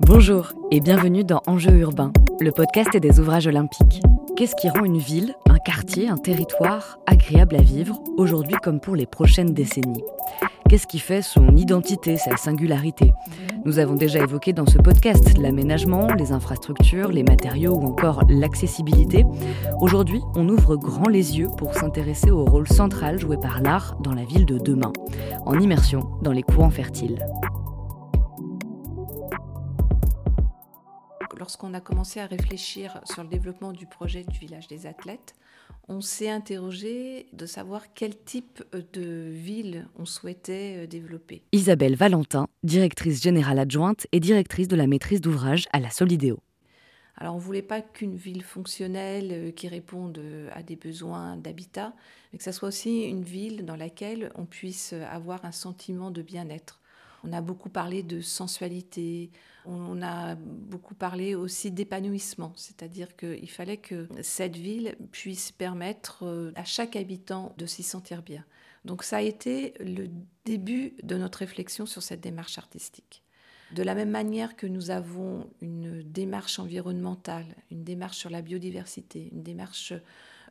Bonjour et bienvenue dans Enjeux urbains, le podcast des ouvrages olympiques. Qu'est-ce qui rend une ville, un quartier, un territoire agréable à vivre, aujourd'hui comme pour les prochaines décennies? Qu'est-ce qui fait son identité, sa singularité? Nous avons déjà évoqué dans ce podcast l'aménagement, les infrastructures, les matériaux ou encore l'accessibilité. Aujourd'hui, on ouvre grand les yeux pour s'intéresser au rôle central joué par l'art dans la ville de demain, en immersion dans les courants fertiles. Lorsqu'on a commencé à réfléchir sur le développement du projet du village des athlètes, on s'est interrogé de savoir quel type de ville on souhaitait euh, développer. Isabelle Valentin, directrice générale adjointe et directrice de la maîtrise d'ouvrage à la Solidéo. Alors on ne voulait pas qu'une ville fonctionnelle euh, qui réponde euh, à des besoins d'habitat, mais que ce soit aussi une ville dans laquelle on puisse avoir un sentiment de bien-être. On a beaucoup parlé de sensualité, on a beaucoup parlé aussi d'épanouissement, c'est-à-dire qu'il fallait que cette ville puisse permettre euh, à chaque habitant de s'y sentir bien. Donc ça a été le début de notre réflexion sur cette démarche artistique. De la même manière que nous avons une démarche environnementale, une démarche sur la biodiversité, une démarche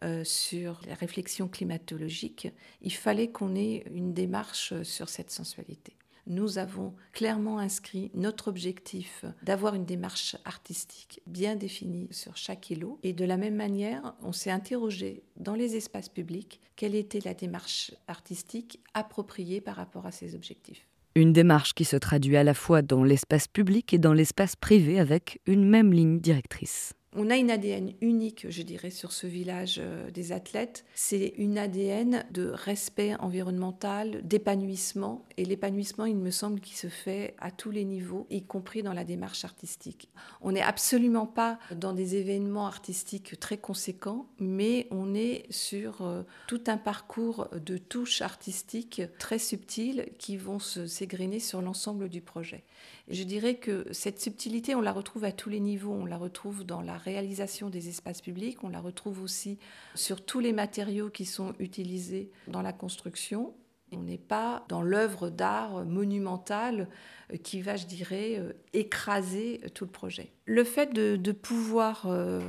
euh, sur la réflexion climatologique, il fallait qu'on ait une démarche sur cette sensualité nous avons clairement inscrit notre objectif d'avoir une démarche artistique bien définie sur chaque îlot. Et de la même manière, on s'est interrogé dans les espaces publics quelle était la démarche artistique appropriée par rapport à ces objectifs. Une démarche qui se traduit à la fois dans l'espace public et dans l'espace privé avec une même ligne directrice. On a une ADN unique, je dirais, sur ce village euh, des athlètes. C'est une ADN de respect environnemental, d'épanouissement. Et l'épanouissement, il me semble, qu'il se fait à tous les niveaux, y compris dans la démarche artistique. On n'est absolument pas dans des événements artistiques très conséquents, mais on est sur euh, tout un parcours de touches artistiques très subtiles qui vont s'égrener sur l'ensemble du projet. Je dirais que cette subtilité, on la retrouve à tous les niveaux. On la retrouve dans la réalisation des espaces publics. On la retrouve aussi sur tous les matériaux qui sont utilisés dans la construction. On n'est pas dans l'œuvre d'art monumentale euh, qui va, je dirais, euh, écraser tout le projet. Le fait de, pouvoir euh,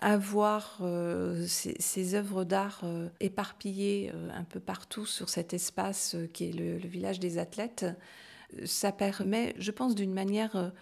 avoir ces, œuvres d'art éparpillées un peu partout sur cet espace qui est le village des athlètes, ça permet, je pense, d'une manière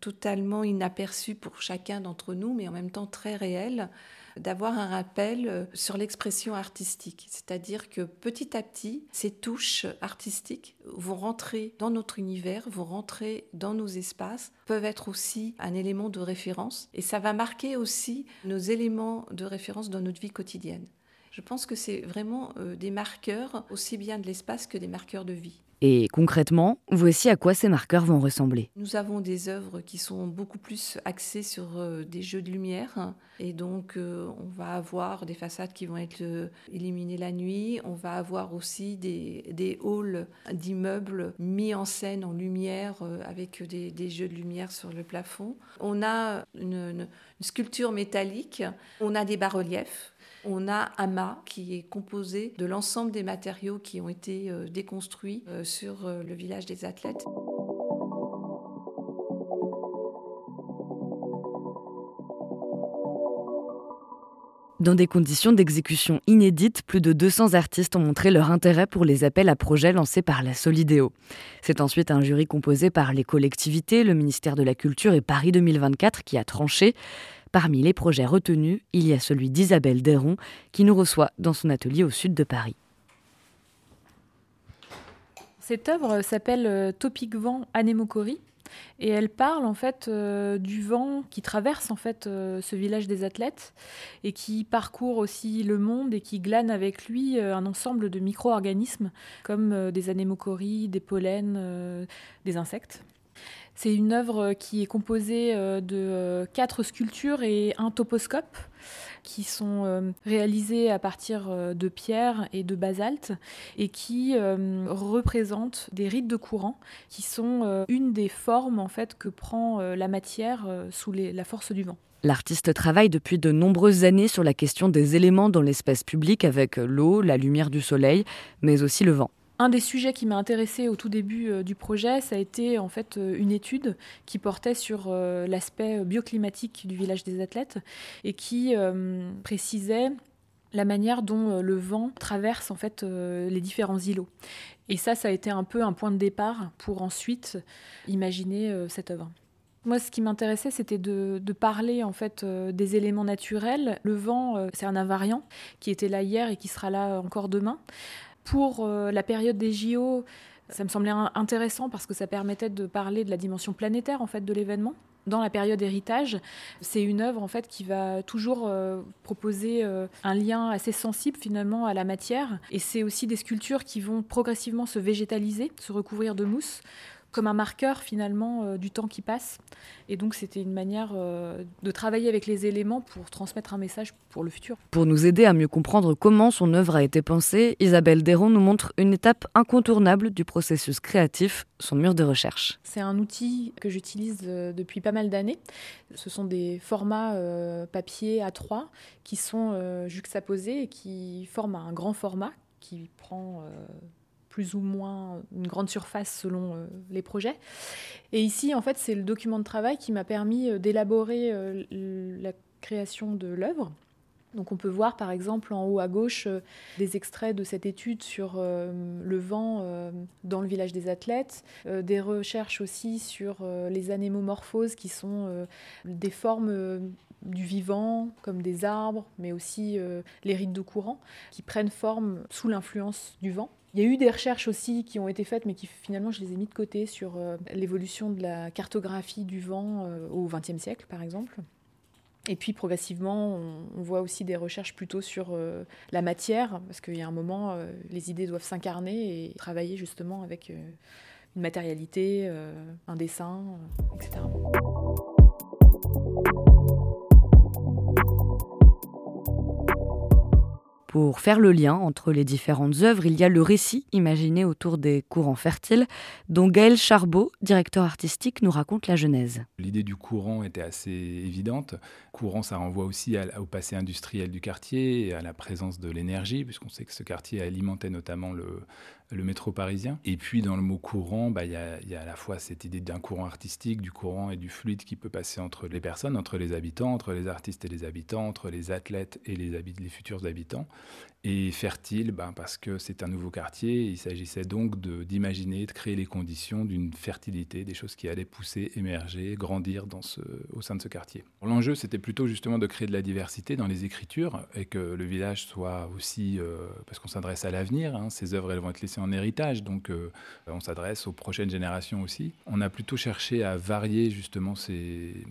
totalement inaperçu pour chacun d'entre nous, mais en même temps très réel, d'avoir un rappel euh, sur l'expression artistique. C'est-à-dire que petit à petit, ces touches artistiques vont rentrer dans notre univers, vont rentrer dans nos espaces, peuvent être aussi un élément de référence, et ça va marquer aussi nos éléments de référence dans notre vie quotidienne. Je pense que c'est vraiment euh, des marqueurs aussi bien de l'espace que des marqueurs de vie. Et concrètement, voici à quoi ces marqueurs vont ressembler? Nous avons des œuvres qui sont beaucoup plus axées sur euh, des jeux de lumière. Et donc, euh, on va avoir des façades qui vont être euh, illuminées la nuit. On va avoir aussi des, des halls d'immeubles mis en scène en lumière avec des, jeux de lumière sur le plafond. On a une sculpture métallique. On a des bas-reliefs on a AMA qui est composé de l'ensemble des matériaux qui ont été euh, déconstruits euh, sur euh, le village des athlètes. Dans des conditions d'exécution inédites, plus de 200 artistes ont montré leur intérêt pour les appels à projets lancés par la Solidéo. C'est ensuite un jury composé par les collectivités, le ministère de la Culture et Paris 2024 qui a tranché. Parmi les projets retenus, il y a celui d'Isabelle Deron qui nous reçoit dans son atelier au sud de Paris. Cette œuvre s'appelle euh, Topic Vent Anémokori et elle parle en fait euh, du vent qui traverse en fait euh, ce village des athlètes et qui parcourt aussi le monde et qui glane avec lui un ensemble de micro-organismes comme des anémocories, des pollens, des insectes. C'est une œuvre qui est composée euh, de euh, quatre sculptures et un toposcope qui sont euh, réalisées à partir de pierre et de basalte et qui représentent des rites de courant qui sont une des formes en fait que prend la matière sous la force du vent. L'artiste travaille depuis de nombreuses années sur la question des éléments dans l'espace public avec l'eau, la lumière du soleil, mais aussi le vent. Un des sujets qui m'a intéressé au tout début euh, du projet, ça a été en fait euh, une étude qui portait sur euh, l'aspect bioclimatique du village des athlètes et qui précisait la manière dont le vent traverse en fait les différents îlots. Et ça, ça a été un peu un point de départ pour ensuite imaginer cette œuvre. Moi, ce qui m'intéressait, c'était de, parler en fait des éléments naturels. Le vent, c'est un invariant qui était là hier et qui sera là encore demain pour euh, la période des JO, ça me semblait intéressant parce que ça permettait de parler de la dimension planétaire en fait de l'événement. Dans la période héritage, c'est une œuvre en fait qui va toujours euh, proposer euh, un lien assez sensible finalement à la matière et c'est aussi des sculptures qui vont progressivement se végétaliser, se recouvrir de mousse comme un marqueur finalement euh, du temps qui passe. Et donc c'était une manière euh, de travailler avec les éléments pour transmettre un message pour le futur. Pour nous aider à mieux comprendre comment son œuvre a été pensée, Isabelle Déron nous montre une étape incontournable du processus créatif, son mur de recherche. C'est un outil que j'utilise euh, depuis pas mal d'années. Ce sont des formats papier A3 qui sont juxtaposés et qui forment un grand format qui prend plus ou moins une grande surface selon euh, les projets. Et ici, en fait, c'est le document de travail qui m'a permis euh, d'élaborer euh, la création de l'œuvre. Donc on peut voir par exemple en haut à gauche des extraits de cette étude sur le vent dans le village des athlètes, des recherches aussi sur les anémomorphoses qui sont des formes du vivant, comme des arbres, mais aussi les rites de courant, qui prennent forme sous l'influence du vent. Il y a eu des recherches aussi qui ont été faites, mais qui finalement je les ai mis de côté sur euh, l'évolution de la cartographie du vent euh, au XXe siècle, par exemple. Et puis progressivement, on, voit aussi des recherches plutôt sur euh, la matière, parce qu'il y a un moment, les idées doivent s'incarner et travailler justement avec une matérialité, un dessin, etc. Pour faire le lien entre les différentes œuvres, il y a le récit imaginé autour des courants fertiles, dont Gaël Charbot, directeur artistique, nous raconte la genèse. L'idée du courant était assez évidente. Courant, ça renvoie aussi au passé industriel du quartier à la présence de l'énergie, puisqu'on sait que ce quartier alimentait notamment le, le métro parisien. Et puis dans le mot courant, bah, il y, a, à la fois cette idée d'un courant artistique, du courant et du fluide qui peut passer entre les personnes, entre les habitants, entre les artistes et les habitants, entre les athlètes et les, futurs habitants et fertile ben, parce que c'est un nouveau quartier. Il s'agissait donc d'imaginer, de, créer les conditions d'une fertilité, des choses qui allaient pousser, émerger, grandir dans ce, au sein de ce quartier. L'enjeu, c'était plutôt justement de créer de la diversité dans les écritures et que le village soit aussi, euh, parce qu'on s'adresse à l'avenir, hein, ces œuvres, elles vont être laissées en héritage, donc euh, on s'adresse aux prochaines générations aussi. On a plutôt cherché à varier justement ces,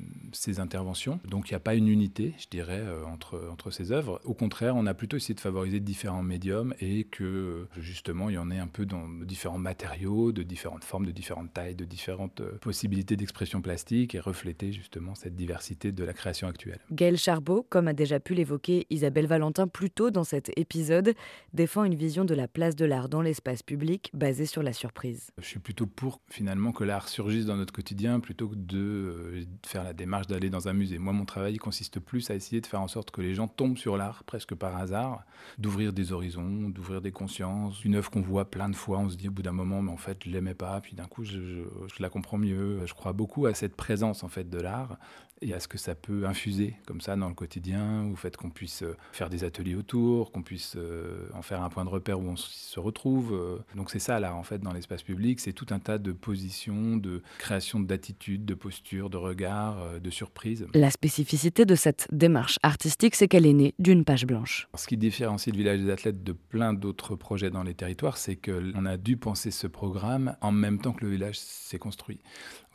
interventions. Donc il n'y a pas une unité, je dirais, euh, entre, entre ces œuvres. Au contraire, on a plutôt essayé de favoriser différents médiums et que justement il y en ait un peu dans différents matériaux, de différentes formes, de différentes tailles, de différentes euh, possibilités d'expression plastique et refléter justement cette diversité de la création actuelle. Gaël Charbot, comme a déjà pu l'évoquer Isabelle Valentin plus tôt dans cet épisode, défend une vision de la place de l'art dans l'espace public basée sur la surprise. Je suis plutôt pour finalement que l'art surgisse dans notre quotidien plutôt que de euh, faire la démarche d'aller dans un musée. Moi, mon travail consiste plus à essayer de faire en sorte que les gens tombent sur l'art presque par hasard, d'ouvrir des horizons, d'ouvrir des consciences. Une œuvre qu'on voit plein de fois, on se dit au bout d'un moment, mais en fait, je l'aimais pas, puis d'un coup, je, je, la comprends mieux. Je crois beaucoup à cette présence en fait de l'art et à ce que ça peut infuser comme ça dans le quotidien, au fait qu'on puisse euh, faire des ateliers autour, qu'on puisse euh, en faire un point de repère où on se retrouve. Euh. Donc c'est ça là en fait dans l'espace public, c'est tout un tas de positions, de création d'attitudes, de postures, de regards, de surprises. La spécificité de cette démarche artistique, c'est qu'elle est née d'une page blanche. Ce qui différencie le village des athlètes de plein d'autres projets dans les territoires, c'est qu'on a dû penser ce programme en même temps que le village s'est construit.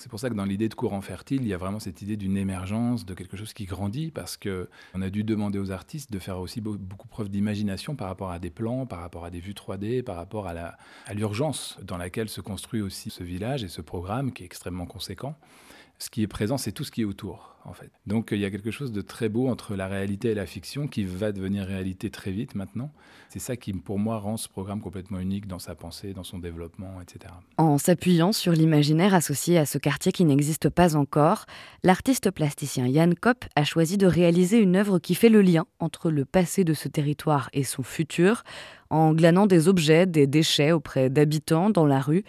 C'est pour ça que dans l'idée de courant fertile, il y a vraiment cette idée d'une émergence, de quelque chose qui grandit, parce qu'on a dû demander aux artistes de faire aussi beaucoup preuve d'imagination par rapport à des plans, par rapport à des vues 3D, par rapport à l'urgence dans laquelle se construit aussi ce village et ce programme qui est extrêmement conséquent Ce qui est présent, c'est tout ce qui est autour, en fait. Donc il y a quelque chose de très beau entre la réalité et la fiction qui va devenir réalité très vite maintenant. C'est ça qui, pour moi, rend ce programme complètement unique dans sa pensée, dans son développement, etc. En s'appuyant sur l'imaginaire associé à ce quartier qui n'existe pas encore, l'artiste plasticien Yann Kopp a choisi de réaliser une œuvre qui fait le lien entre le passé de ce territoire et son futur, en glanant des objets, des déchets auprès d'habitants dans la rue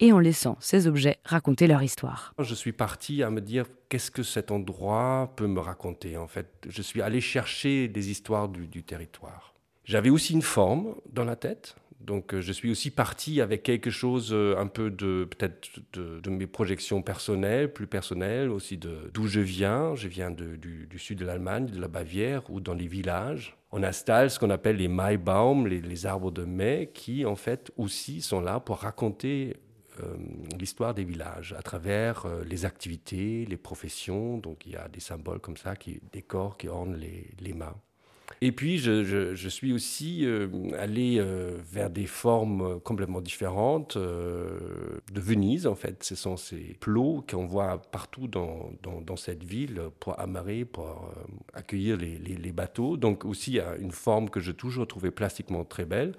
et en laissant ces objets raconter leur histoire. Je suis parti à me dire qu'est-ce que cet endroit peut me raconter en fait? Je suis allé chercher des histoires du, territoire. J'avais aussi une forme dans la tête. Donc euh, je suis aussi parti avec quelque chose euh, un peu de peut-être de, mes projections personnelles, plus personnelles aussi de d'où je viens. Je viens du, sud de l'Allemagne, de la Bavière, ou dans les villages. On installe ce qu'on appelle les Maibaum, les, les arbres de mai, qui en fait aussi sont là pour raconter l'histoire des villages à travers euh, les activités, les professions. Donc il y a des symboles comme ça, qui, des qui ornent les, les mains. Et puis, je, je, suis aussi euh, allé vers des formes complètement différentes de Venise, en fait. Ce sont ces plots qu'on voit partout dans, dans, dans, cette ville pour amarrer, pour accueillir les, les, les, bateaux. Donc, aussi, une forme que j'ai toujours trouvée plastiquement très belle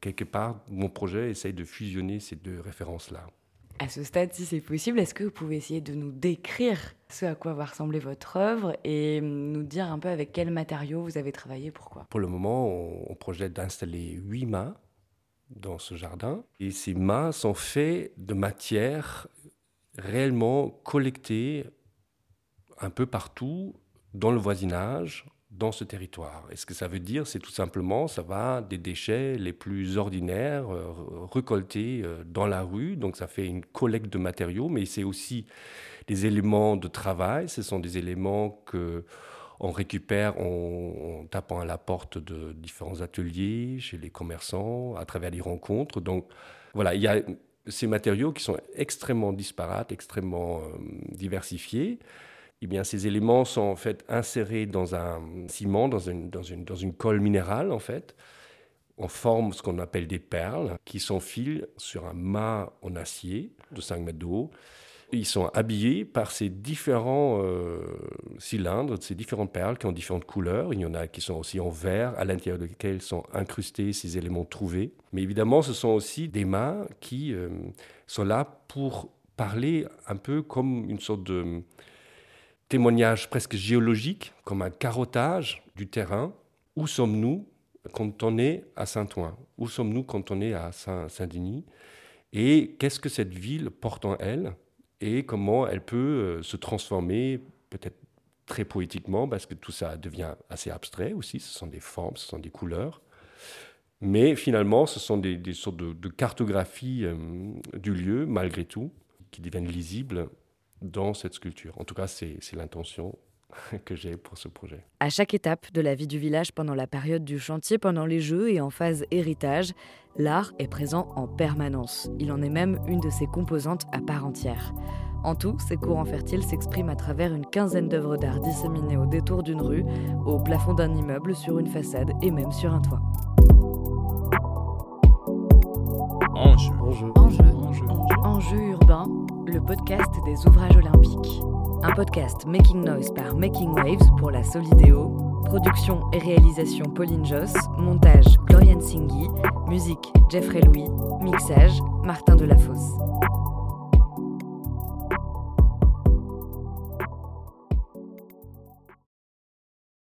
quelque part, mon projet essaye de fusionner ces deux références-là. À ce stade, si c'est possible, est-ce que vous pouvez essayer de nous décrire ce à quoi va ressembler votre œuvre et nous dire un peu avec quels matériaux vous avez travaillé, pourquoi? Pour le moment, on, projette d'installer huit mâts dans ce jardin. Et ces mâts sont faits de matière réellement collectée un peu partout dans le voisinage, dans ce territoire. Et ce que ça veut dire, c'est tout simplement, ça va des déchets les plus ordinaires euh, récoltés euh, dans la rue. Donc ça fait une collecte de matériaux, mais c'est aussi des éléments de travail. Ce sont des éléments que on récupère en, tapant à la porte de différents ateliers, chez les commerçants, à travers des rencontres. Donc voilà, il y a ces matériaux qui sont extrêmement disparates, extrêmement euh, diversifiés eh bien, ces éléments sont en fait insérés dans un ciment, dans une, dans une, dans une colle minérale, en fait. On forme ce qu'on appelle des perles, qui s'enfilent sur un mât en acier de 5 mètres de haut. Ils sont habillés par ces différents euh, cylindres, ces différentes perles qui ont différentes couleurs. Il y en a qui sont aussi en verre, à l'intérieur desquels sont incrustés ces éléments trouvés. Mais évidemment, ce sont aussi des mâts qui euh, sont là pour parler un peu comme une sorte de témoignage presque géologique, comme un carottage du terrain. Où sommes-nous quand on est à Saint-Ouen? Où sommes-nous quand on est à Saint-Denis? Et qu'est-ce que cette ville porte en elle? Et comment elle peut euh, se transformer, peut-être très poétiquement, parce que tout ça devient assez abstrait aussi, ce sont des formes, ce sont des couleurs. Mais finalement, ce sont des, sortes de, cartographies euh, du lieu, malgré tout, qui deviennent lisibles dans cette sculpture. En tout cas, c'est l'intention que j'ai pour ce projet. À chaque étape de la vie du village pendant la période du chantier, pendant les jeux et en phase héritage, l'art est présent en permanence. Il en est même une de ses composantes à part entière. En tout, ces courants fertiles s'expriment à travers une quinzaine d'œuvres d'art disséminées au détour d'une rue, au plafond d'un immeuble, sur une façade et même sur un toit. Enjeu urbain le podcast des ouvrages olympiques. Un podcast Making Noise par Making Waves pour la Solidéo. Production et réalisation Pauline Joss. Montage Gloriane Singhi. Musique Jeffrey Louis. Mixage Martin Delafosse.